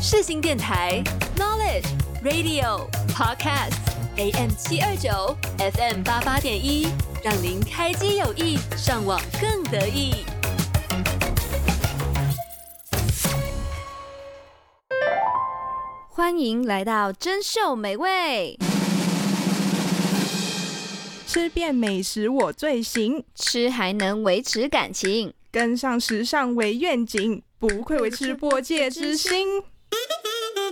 世新电台 Knowledge Radio Podcast AM 七二九 FM 八八点一，让您开机有意，上网更得意。欢迎来到珍秀美味，吃遍美食我最行，吃还能维持感情，跟上时尚为愿景，不愧为吃播界之星。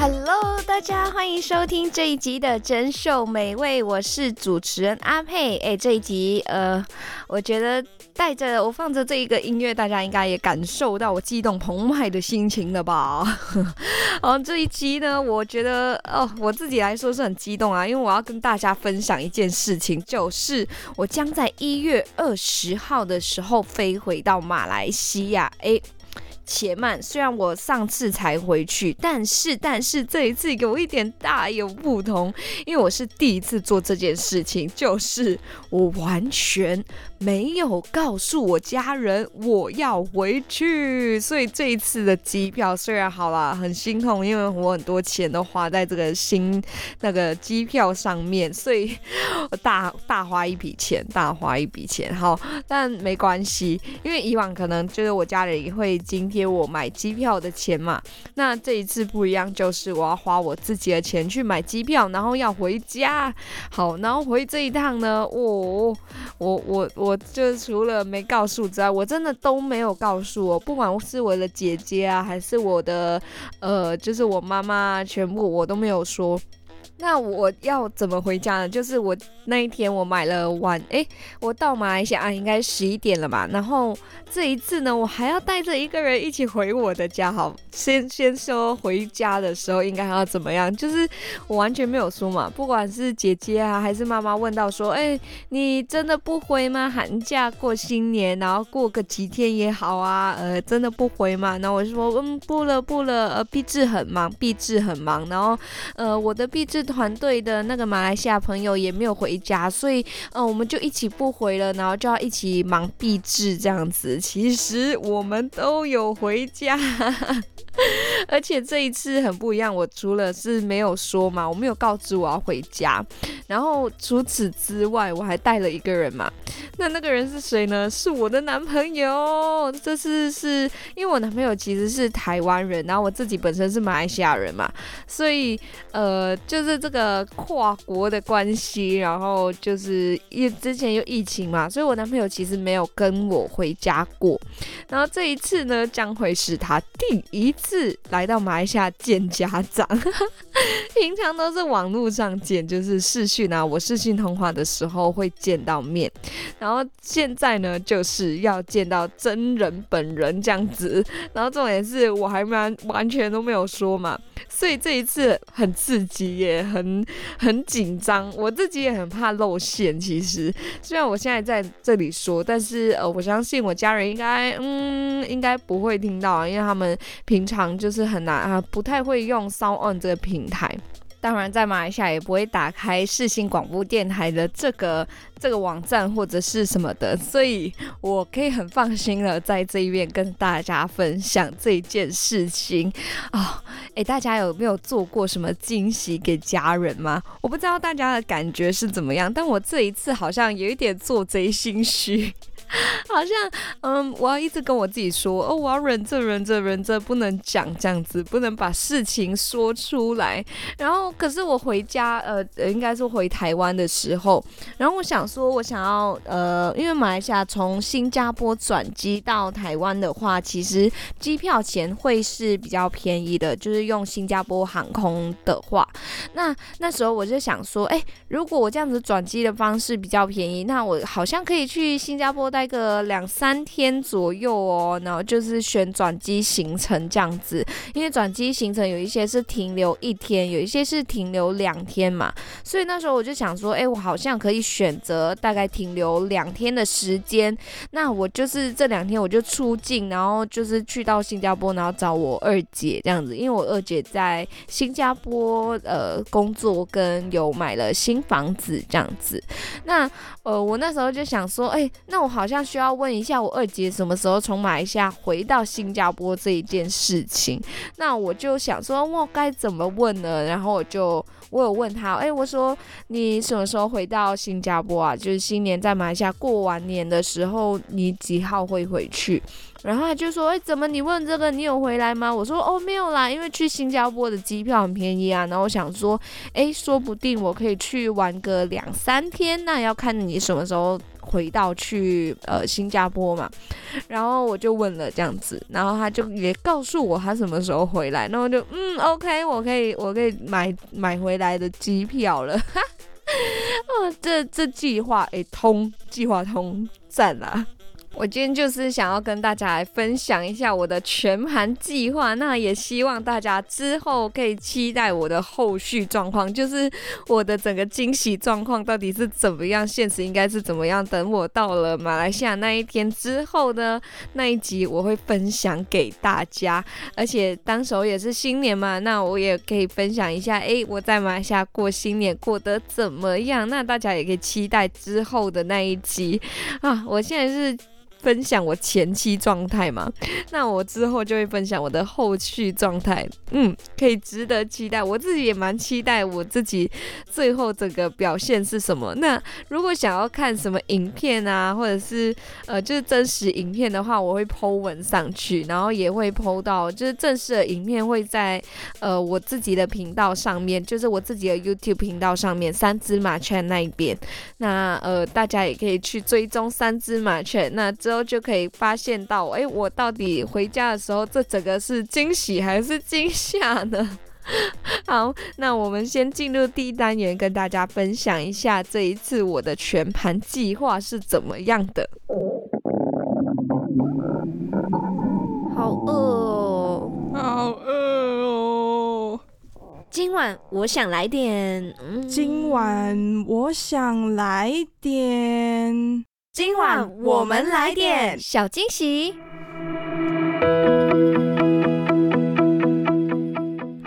Hello，大家欢迎收听这一集的珍饈美味，我是主持人阿佩。哎，这一集呃，我觉得带着我放着这一个音乐，大家应该也感受到我激动澎湃的心情了吧？嗯，这一集呢，我觉得哦，我自己来说是很激动啊，因为我要跟大家分享一件事情，就是我将在一月二十号的时候飞回到马来西亚。哎。且慢，虽然我上次才回去，但是但是这一次有一点大有不同，因为我是第一次做这件事情，就是我完全没有告诉我家人我要回去，所以这一次的机票虽然好啦，很心痛，因为我很多钱都花在这个新那个机票上面，所以我大大花一笔钱，大花一笔钱，好，但没关系，因为以往可能就是我家人也会津贴。我买机票的钱嘛，那这一次不一样，就是我要花我自己的钱去买机票，然后要回家。好，然后回这一趟呢，我我我我我就除了没告诉之外，我真的都没有告诉我，不管是我的姐姐啊，还是我的呃，就是我妈妈，全部我都没有说。那我要怎么回家呢？就是我那一天我买了晚，哎，我到马来西亚应该十一点了吧？然后这一次呢，我还要带着一个人一起回我的家。好，先先说回家的时候应该要怎么样？就是我完全没有说嘛，不管是姐姐啊还是妈妈问到说，哎，你真的不回吗？寒假过新年，然后过个几天也好啊，呃，真的不回吗？然后我就说，嗯，不了不了，呃，毕制很忙，毕制很忙，然后呃，我的毕团队的那个马来西亚朋友也没有回家，所以，嗯，我们就一起不回了，然后就要一起忙毕制这样子。其实我们都有回家。而且这一次很不一样，我除了是没有说嘛，我没有告知我要回家，然后除此之外，我还带了一个人嘛。那那个人是谁呢？是我的男朋友。这次是因为我男朋友其实是台湾人，然后我自己本身是马来西亚人嘛，所以呃，就是这个跨国的关系，然后就是因之前有疫情嘛，所以我男朋友其实没有跟我回家过。然后这一次呢，将会是他第一次。是来到马来西亚见家长，平常都是网络上见，就是视讯啊，我视讯通话的时候会见到面，然后现在呢，就是要见到真人本人这样子，然后重点是我还蛮完全都没有说嘛，所以这一次很刺激耶，很很紧张，我自己也很怕露馅。其实虽然我现在在这里说，但是呃，我相信我家人应该嗯应该不会听到，因为他们平常。就是很难啊，不太会用 SoundOn 这个平台。当然，在马来西亚也不会打开视新广播电台的这个这个网站或者是什么的，所以我可以很放心的在这一边跟大家分享这件事情啊。诶、大家有没有做过什么惊喜给家人吗？我不知道大家的感觉是怎么样，但我这一次好像有一点做贼心虚。好像，嗯，我要一直跟我自己说，哦，我要忍着，忍着，忍着，不能讲这样子，不能把事情说出来。然后，可是我回家，呃，应该是回台湾的时候，然后我想说，我想要，呃，因为马来西亚从新加坡转机到台湾的话，其实机票钱会是比较便宜的，就是用新加坡航空的话，那那时候我就想说，哎，如果我这样子转机的方式比较便宜，那我好像可以去新加坡。待个两三天左右哦，然后就是选转机行程这样子，因为转机行程有一些是停留一天，有一些是停留两天嘛，所以那时候我就想说，哎，我好像可以选择大概停留两天的时间，那我就是这两天我就出境，然后就是去到新加坡，然后找我二姐这样子，因为我二姐在新加坡呃工作跟有买了新房子这样子，那呃我那时候就想说，哎，那我好像需要问一下我二姐什么时候从马来西亚回到新加坡这一件事情，那我就想说，我该怎么问呢？然后我就我有问他，哎，我说你什么时候回到新加坡啊？就是新年在马来西亚过完年的时候，你几号会回去？然后他就说：“哎，怎么你问这个？你有回来吗？”我说：“哦，没有啦，因为去新加坡的机票很便宜啊。然后我想说，哎，说不定我可以去玩个两三天，那要看你什么时候回到去呃新加坡嘛。”然后我就问了这样子，然后他就也告诉我他什么时候回来。然后就嗯，OK，我可以我可以买买回来的机票了。哈，哦，这这计划哎通，计划通，赞啦！我今天就是想要跟大家来分享一下我的全盘计划，那也希望大家之后可以期待我的后续状况，就是我的整个惊喜状况到底是怎么样，现实应该是怎么样。等我到了马来西亚那一天之后呢，那一集我会分享给大家，而且当时候也是新年嘛，那我也可以分享一下，诶，我在马来西亚过新年过得怎么样？那大家也可以期待之后的那一集啊！我现在是。分享我前期状态嘛，那我之后就会分享我的后续状态，嗯，可以值得期待。我自己也蛮期待我自己最后这个表现是什么。那如果想要看什么影片啊，或者是呃就是真实影片的话，我会 po 文上去，然后也会 po 到就是正式的影片会在呃我自己的频道上面，就是我自己的 YouTube 频道上面三只麻圈那一边。那呃大家也可以去追踪三只麻圈。那之后就可以发现到，哎，我到底回家的时候，这整个是惊喜还是惊吓呢？好，那我们先进入第一单元，跟大家分享一下这一次我的全盘计划是怎么样的。好饿哦，好饿哦！今晚我想来点，嗯，今晚我想来点。今晚我们来点小惊喜。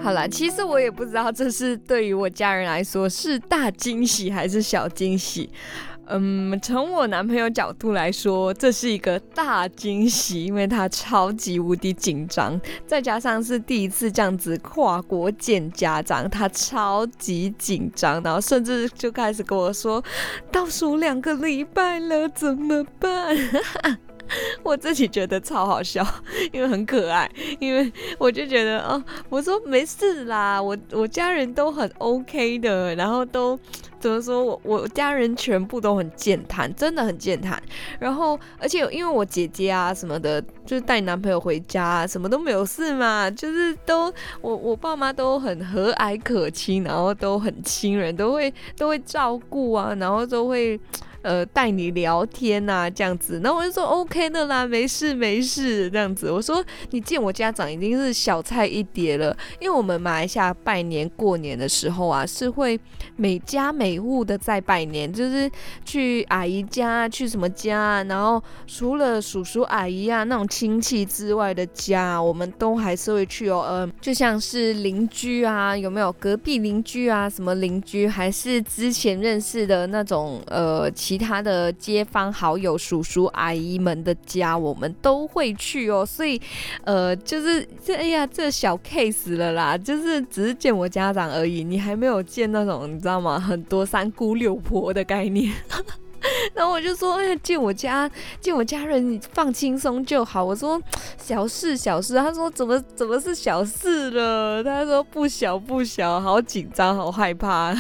好了，其实我也不知道这是对于我家人来说是大惊喜还是小惊喜。嗯，从我男朋友角度来说，这是一个大惊喜，因为他超级无敌紧张，再加上是第一次这样子跨国见家长，他超级紧张，然后甚至就开始跟我说，倒数两个礼拜了，怎么办？我自己觉得超好笑，因为很可爱，因为我就觉得哦，我说没事啦，我我家人都很 OK 的，然后都怎么说我我家人全部都很健谈，真的很健谈。然后而且因为我姐姐啊什么的，就是带男朋友回家啊，什么都没有事嘛，就是都我我爸妈都很和蔼可亲，然后都很亲人，都会都会照顾啊，然后都会。呃，带你聊天呐、这样子，然后我就说 OK 的啦，没事没事，这样子。我说你见我家长已经是小菜一碟了，因为我们马来西亚拜年过年的时候啊，是会每家每户的在拜年，就是去阿姨家，去什么家，然后除了叔叔阿姨啊那种亲戚之外的家，我们都还是会去哦。呃，就像是邻居啊，有没有隔壁邻居啊，什么邻居，还是之前认识的那种呃。其他的街坊好友、叔叔阿姨们的家，我们都会去哦。所以，呃，就是这，哎呀，这小 case 了啦，就是只是见我家长而已，你还没有见那种，你知道吗？很多三姑六婆的概念。然后我就说，哎呀，见我家，见我家人，你放轻松就好。我说小事小事，他说怎么怎么是小事了？他说不小不小，好紧张，好害怕。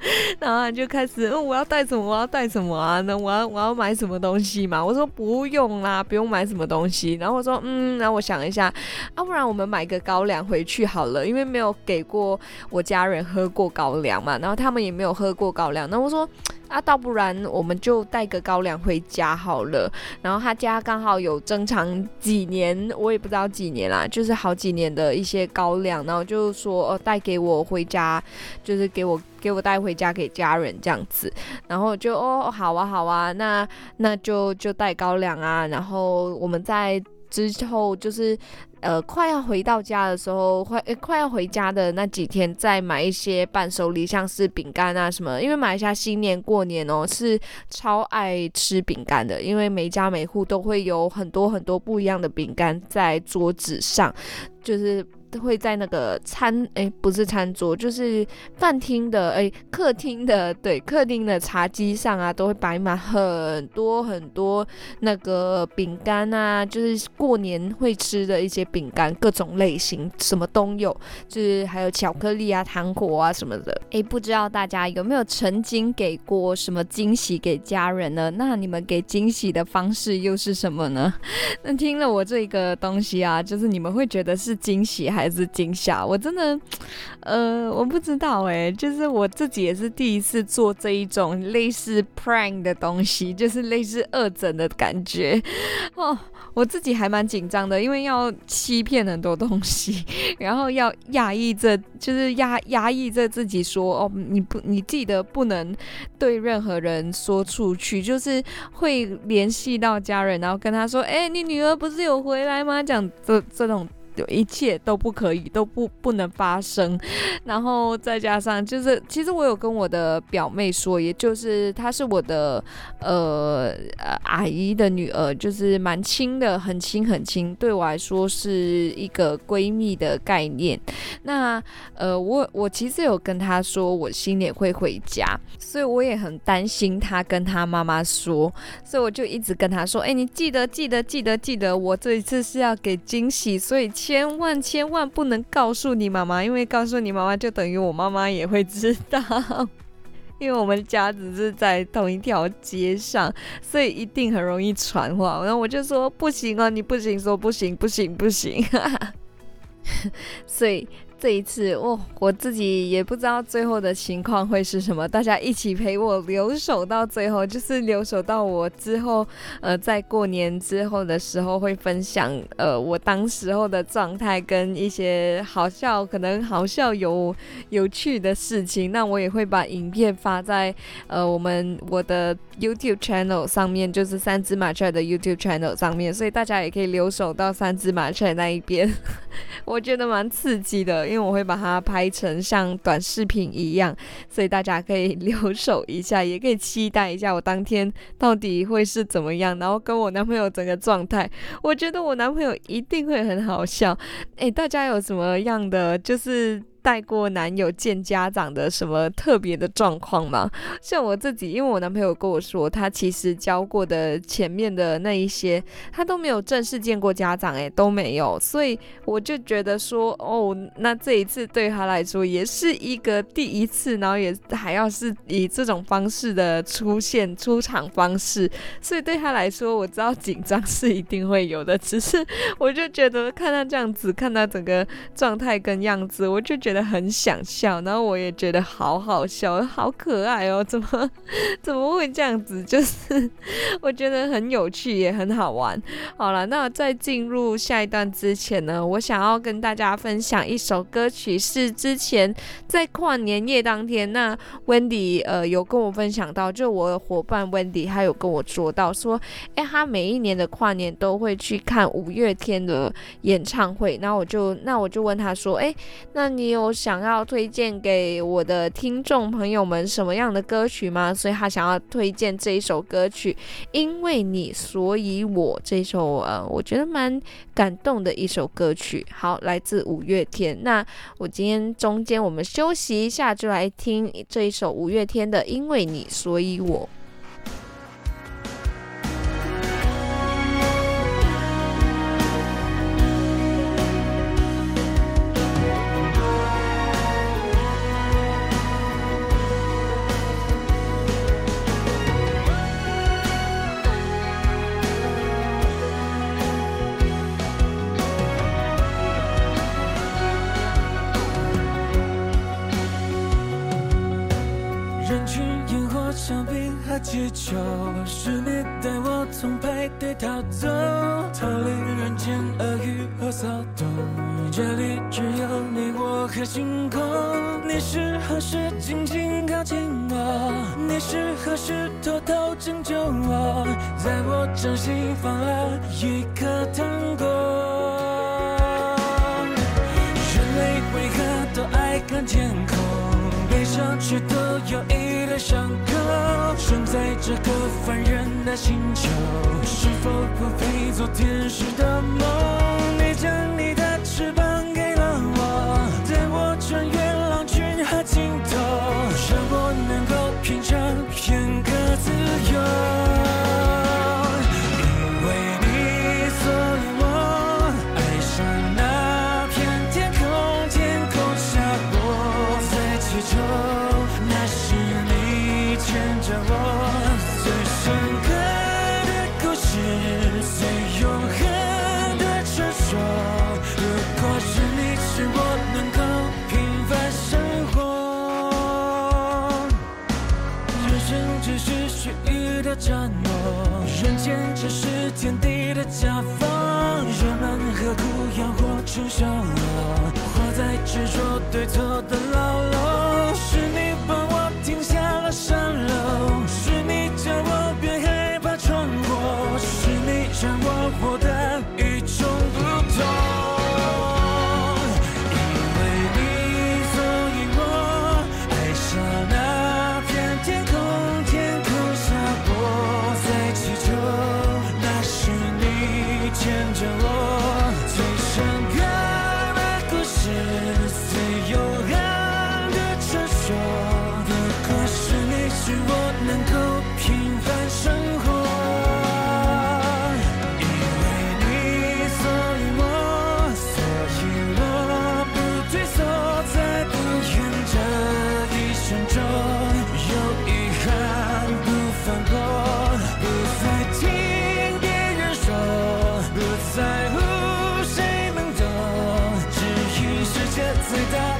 然后就开始，嗯，我要带什么？我要带什么啊？那我要我要买什么东西嘛？我说不用啦，不用买什么东西。然后我说，嗯，然后我想一下，啊，不然我们买个高粱回去好了，因为没有给过我家人喝过高粱嘛，然后他们也没有喝过高粱。那我说，啊，倒不然我们就带个高粱回家好了。然后他家刚好有珍藏几年，我也不知道几年啦，就是好几年的一些高粱，然后就说，哦，带给我回家，就是给我。给我带回家给家人这样子，然后就哦，好啊好啊，那那就就带高粱啊，然后我们在之后就是呃快要回到家的时候，快快要回家的那几天再买一些伴手礼，像是饼干啊什么，因为马来西亚新年过年哦是超爱吃饼干的，因为每家每户都会有很多很多不一样的饼干在桌子上，就是。都会在那个餐诶，不是餐桌，就是饭厅的诶，客厅的对，客厅的茶几上啊，都会摆满很多很多那个饼干啊，就是过年会吃的一些饼干，各种类型，什么都有，就是还有巧克力啊、糖果啊什么的。诶，不知道大家有没有曾经给过什么惊喜给家人呢？那你们给惊喜的方式又是什么呢？那听了我这个东西啊，就是你们会觉得是惊喜还？还是惊吓，我真的，呃，我不知道哎，就是我自己也是第一次做这一种类似 prank 的东西，就是类似恶整的感觉哦，我自己还蛮紧张的，因为要欺骗很多东西，然后要压抑着，就是压压抑着自己说哦，你不，你记得不能对任何人说出去，就是会联系到家人，然后跟他说，哎，你女儿不是有回来吗？讲这这种。就一切都不可以，都不不能发生，然后再加上就是，其实我有跟我的表妹说，也就是她是我的呃呃阿姨的女儿，就是蛮亲的，很亲很亲，对我来说是一个闺蜜的概念。那呃，我我其实有跟她说，我新年会回家，所以我也很担心她跟她妈妈说，所以我就一直跟她说，哎，你记得记得记得记得，我这一次是要给惊喜，所以。千万千万不能告诉你妈妈，因为告诉你妈妈就等于我妈妈也会知道，因为我们家只是在同一条街上，所以一定很容易传话。然后我就说不行啊，你不行，说不行，不行，不行，所以。这一次，哦，我自己也不知道最后的情况会是什么。大家一起陪我留守到最后，就是留守到我之后，呃，在过年之后的时候会分享，呃，我当时候的状态跟一些好笑，可能好笑有有趣的事情。那我也会把影片发在呃我们我的 YouTube channel 上面，就是三只马雀的 YouTube channel 上面，所以大家也可以留守到三只马雀那一边。我觉得蛮刺激的。因为我会把它拍成像短视频一样，所以大家可以留守一下，也可以期待一下我当天到底会是怎么样，然后跟我男朋友整个状态，我觉得我男朋友一定会很好笑。诶，大家有什么样的就是？带过男友见家长的什么特别的状况吗？像我自己，因为我男朋友跟我说，他其实交过的前面的那一些，他都没有正式见过家长，诶，都没有，所以我就觉得说，哦，那这一次对他来说也是一个第一次，然后也还要是以这种方式的出现出场方式，所以对他来说，我知道紧张是一定会有的，只是我就觉得看他这样子，看他整个状态跟样子，我就觉。觉得很想笑，然后我也觉得好好笑，好可爱哦！怎么 怎么会这样子？就是我觉得很有趣，也很好玩。好了，那在进入下一段之前呢，我想要跟大家分享一首歌曲，是之前在跨年夜当天，那 Wendy 呃有跟我分享到，就我的伙伴 Wendy 他有跟我说到说，哎，他每一年的跨年都会去看五月天的演唱会，然后我就那我就问他说，哎，那你有？我想要推荐给我的听众朋友们什么样的歌曲吗？所以他想要推荐这一首歌曲，因为你，所以我这首呃，我觉得蛮感动的一首歌曲。好，来自五月天。那我今天中间我们休息一下，就来听这一首五月天的《因为你，所以我》。我掌心放了一颗糖果。人类为何都爱看天空？悲伤却都有一道伤口。生在这个凡人的星球，是否不配做天使的梦？这，是天地的甲方，人们何苦要活成小我，活在执着对错的牢笼？最大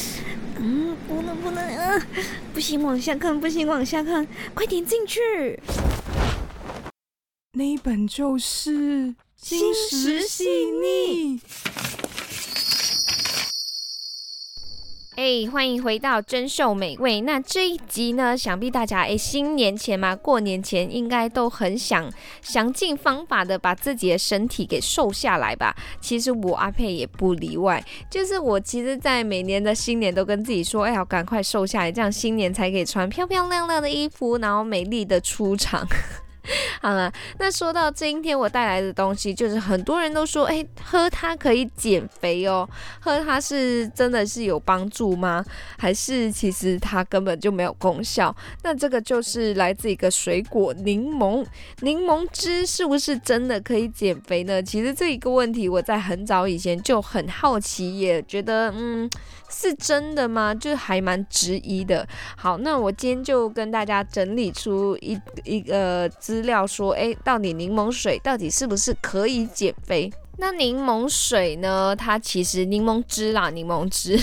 嗯，不能不能，啊，不行往下看，不行往下看，快点进去。那一本就是《心食细腻》。哎，欢迎回到珍秀美味。那这一集呢，想必大家哎，新年前嘛，过年前应该都很想想尽方法的把自己的身体给瘦下来吧。其实我阿佩也不例外，就是我其实，在每年的新年都跟自己说，哎，要赶快瘦下来，这样新年才可以穿漂漂亮亮的衣服，然后美丽的出场。好了，那说到今天我带来的东西，就是很多人都说，哎，喝它可以减肥哦，喝它是真的是有帮助吗？还是其实它根本就没有功效？那这个就是来自一个水果柠檬，柠檬汁是不是真的可以减肥呢？其实这一个问题我在很早以前就很好奇，也觉得嗯。是真的吗？就还蛮质疑的。好，那我今天就跟大家整理出一一个资料，说，诶，到底柠檬水到底是不是可以减肥？那柠檬水呢？它其实柠檬汁啦，柠檬汁，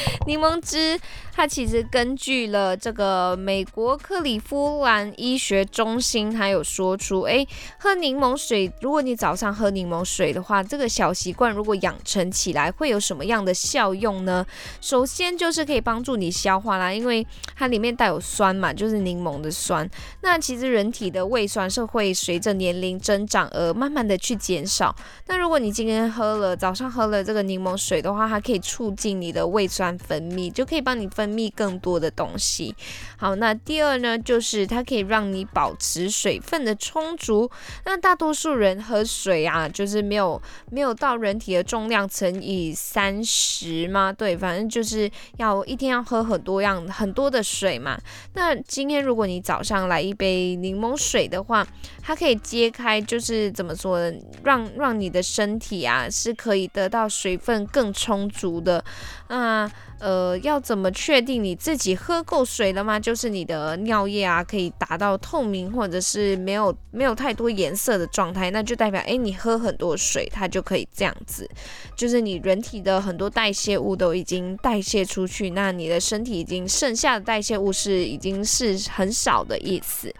柠檬汁。它其实根据了这个美国克里夫兰医学中心，它有说出，诶，喝柠檬水，如果你早上喝柠檬水的话，这个小习惯如果养成起来，会有什么样的效用呢？首先就是可以帮助你消化啦，因为它里面带有酸嘛，就是柠檬的酸。那其实人体的胃酸是会随着年龄增长而慢慢的去减少。那如果你今天喝了早上喝了这个柠檬水的话，它可以促进你的胃酸分泌，就可以帮你分。泌更多的东西。好，那第二呢，就是它可以让你保持水分的充足。那大多数人喝水啊，就是没有没有到人体的重量乘以三十吗？对，反正就是要一天要喝很多样很多的水嘛。那今天如果你早上来一杯柠檬水的话，它可以揭开，就是怎么说呢？让让你的身体啊是可以得到水分更充足的。嗯那呃，要怎么确定你自己喝够水了吗？就是你的尿液啊，可以达到透明或者是没有没有太多颜色的状态，那就代表诶，你喝很多水，它就可以这样子，就是你人体的很多代谢物都已经代谢出去，那你的身体已经剩下的代谢物是已经是很少的意思。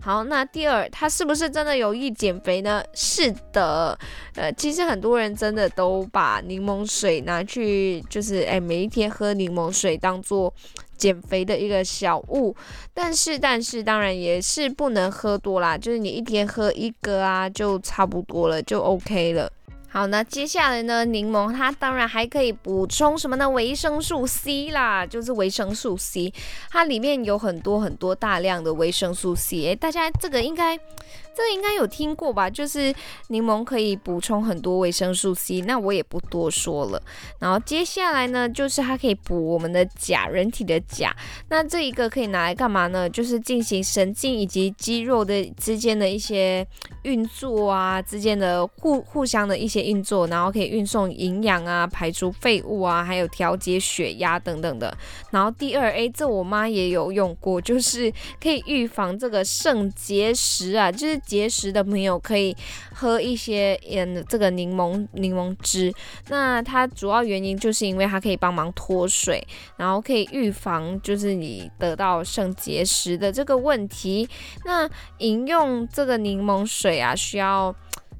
好，那第二，它是不是真的有益减肥呢？是的，呃，其实很多人真的都把柠檬水拿去，就是哎，每一天喝柠檬水当做减肥的一个小物，但是，但是，当然也是不能喝多啦，就是你一天喝一个啊，就差不多了，就 OK 了。好，那接下来呢？柠檬它当然还可以补充什么呢？维生素 C 啦，就是维生素 C，它里面有很多很多大量的维生素 C。诶，大家这个应该。这应该有听过吧？就是柠檬可以补充很多维生素 C，那我也不多说了。然后接下来呢，就是它可以补我们的钾，人体的钾。那这一个可以拿来干嘛呢？就是进行神经以及肌肉的之间的一些运作啊，之间的互互相的一些运作，然后可以运送营养啊，排除废物啊，还有调节血压等等的。然后第二，A，，这我妈也有用过，就是可以预防这个肾结石啊，就是。结石的朋友可以喝一些嗯，这个柠檬柠檬汁。那它主要原因就是因为它可以帮忙脱水，然后可以预防就是你得到肾结石的这个问题。那饮用这个柠檬水啊，需要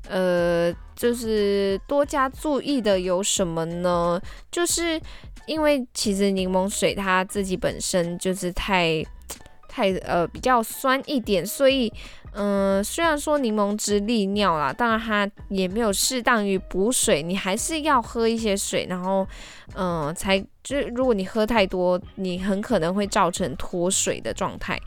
呃，就是多加注意的有什么呢？就是因为其实柠檬水它自己本身就是太太呃比较酸一点，所以。嗯，虽然说柠檬汁利尿啦，当然它也没有适当于补水，你还是要喝一些水，然后，嗯，才就如果你喝太多，你很可能会造成脱水的状态。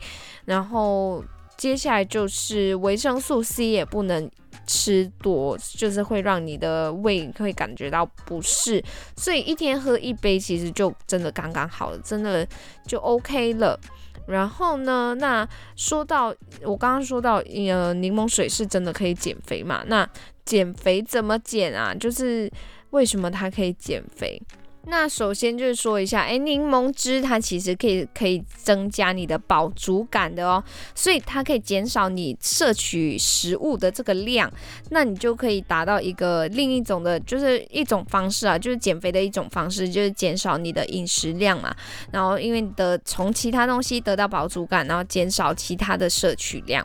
然后接下来就是维生素 C 也不能吃多，就是会让你的胃会感觉到不适，所以一天喝一杯其实就真的刚刚好了，真的就 OK 了。然后呢，那说到我刚刚说到，呃，柠檬水是真的可以减肥嘛？那减肥怎么减啊？就是为什么它可以减肥？那首先就是说一下，诶，柠檬汁它其实可以可以增加你的饱足感的哦，所以它可以减少你摄取食物的这个量，那你就可以达到一个另一种的，就是一种方式啊，就是减肥的一种方式，就是减少你的饮食量嘛，然后因为你的从其他东西得到饱足感，然后减少其他的摄取量。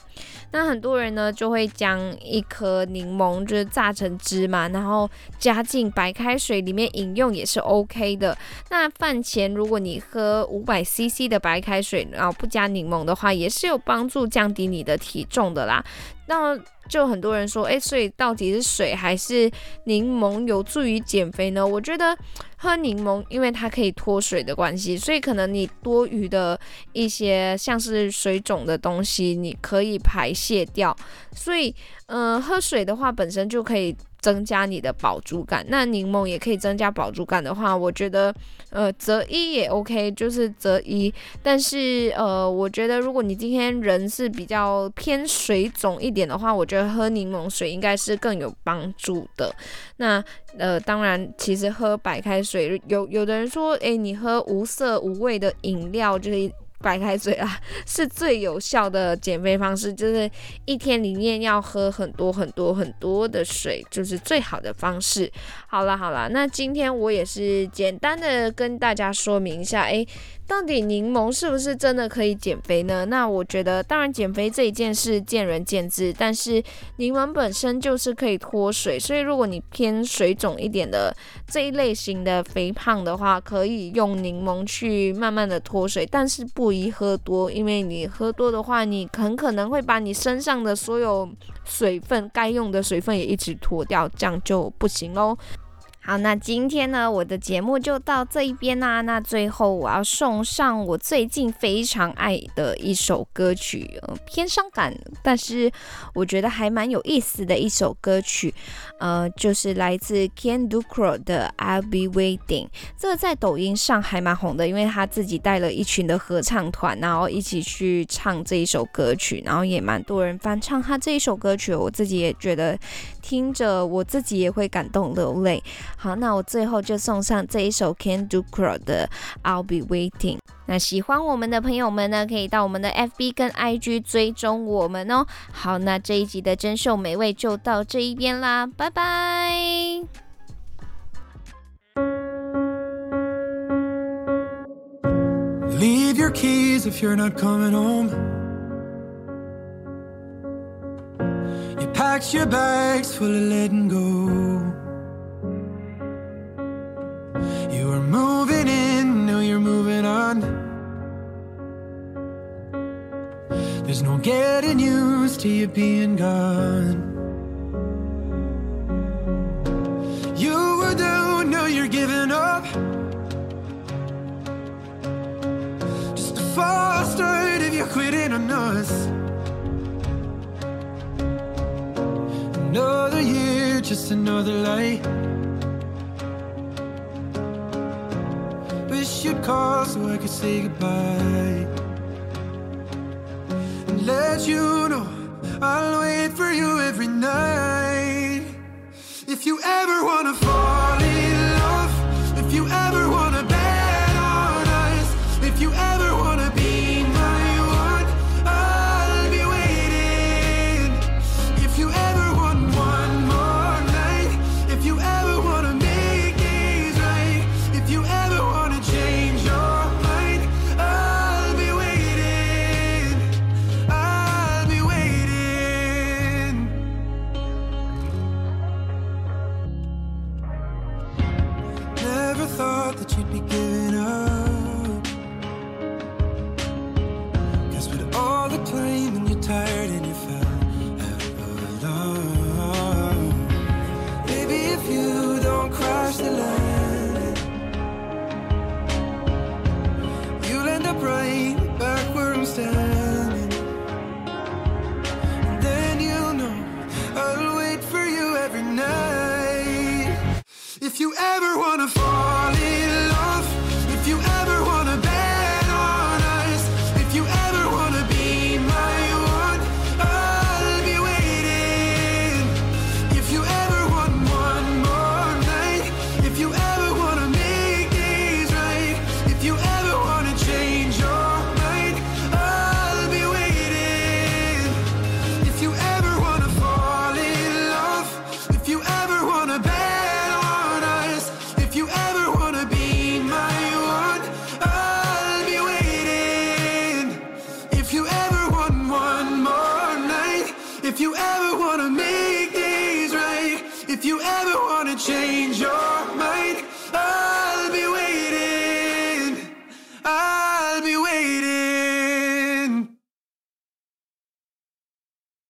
那很多人呢就会将一颗柠檬就是榨成汁嘛，然后加进白开水里面饮用也是 OK 的。那饭前如果你喝五百 CC 的白开水，然后不加柠檬的话，也是有帮助降低你的体重的啦。那么就很多人说，哎，所以到底是水还是柠檬有助于减肥呢？我觉得喝柠檬，因为它可以脱水的关系，所以可能你多余的一些像是水肿的东西，你可以排泄掉。所以，嗯、喝水的话本身就可以。增加你的饱足感，那柠檬也可以增加饱足感的话，我觉得，呃，择一也 OK，就是择一。但是，呃，我觉得如果你今天人是比较偏水肿一点的话，我觉得喝柠檬水应该是更有帮助的。那，呃，当然，其实喝白开水，有有的人说，诶，你喝无色无味的饮料就是。白开水啊，是最有效的减肥方式，就是一天里面要喝很多很多很多的水，就是最好的方式。好了好了，那今天我也是简单的跟大家说明一下，诶。到底柠檬是不是真的可以减肥呢？那我觉得，当然减肥这一件事见仁见智，但是柠檬本身就是可以脱水，所以如果你偏水肿一点的这一类型的肥胖的话，可以用柠檬去慢慢的脱水，但是不宜喝多，因为你喝多的话，你很可能会把你身上的所有水分，该用的水分也一起脱掉，这样就不行喽。好，那今天呢，我的节目就到这一边啦。那最后我要送上我最近非常爱的一首歌曲，偏伤感，但是我觉得还蛮有意思的一首歌曲，呃，就是来自 Ken Ducro 的 I'll Be Waiting。这个在抖音上还蛮红的，因为他自己带了一群的合唱团，然后一起去唱这一首歌曲，然后也蛮多人翻唱他这一首歌曲，我自己也觉得。听着，我自己也会感动流泪。好，那我最后就送上这一首 Ken Ducrot 的 I'll Be Waiting。那喜欢我们的朋友们呢，可以到我们的 FB 跟 IG 追踪我们哦。好，那这一集的珍饈美味就到这一边啦，拜拜。Leave your keys if you're not coming home. You Pack your bags full of letting go. There's no getting used to you being gone. You were down, now you're giving up. Just a false start if you're quitting on us. Another year, just another lie. Wish you'd call so I could say goodbye. Let you know I'll wait for you every night. If you ever wanna fall in love, if you ever wanna bet on us, if you ever ever wanna fall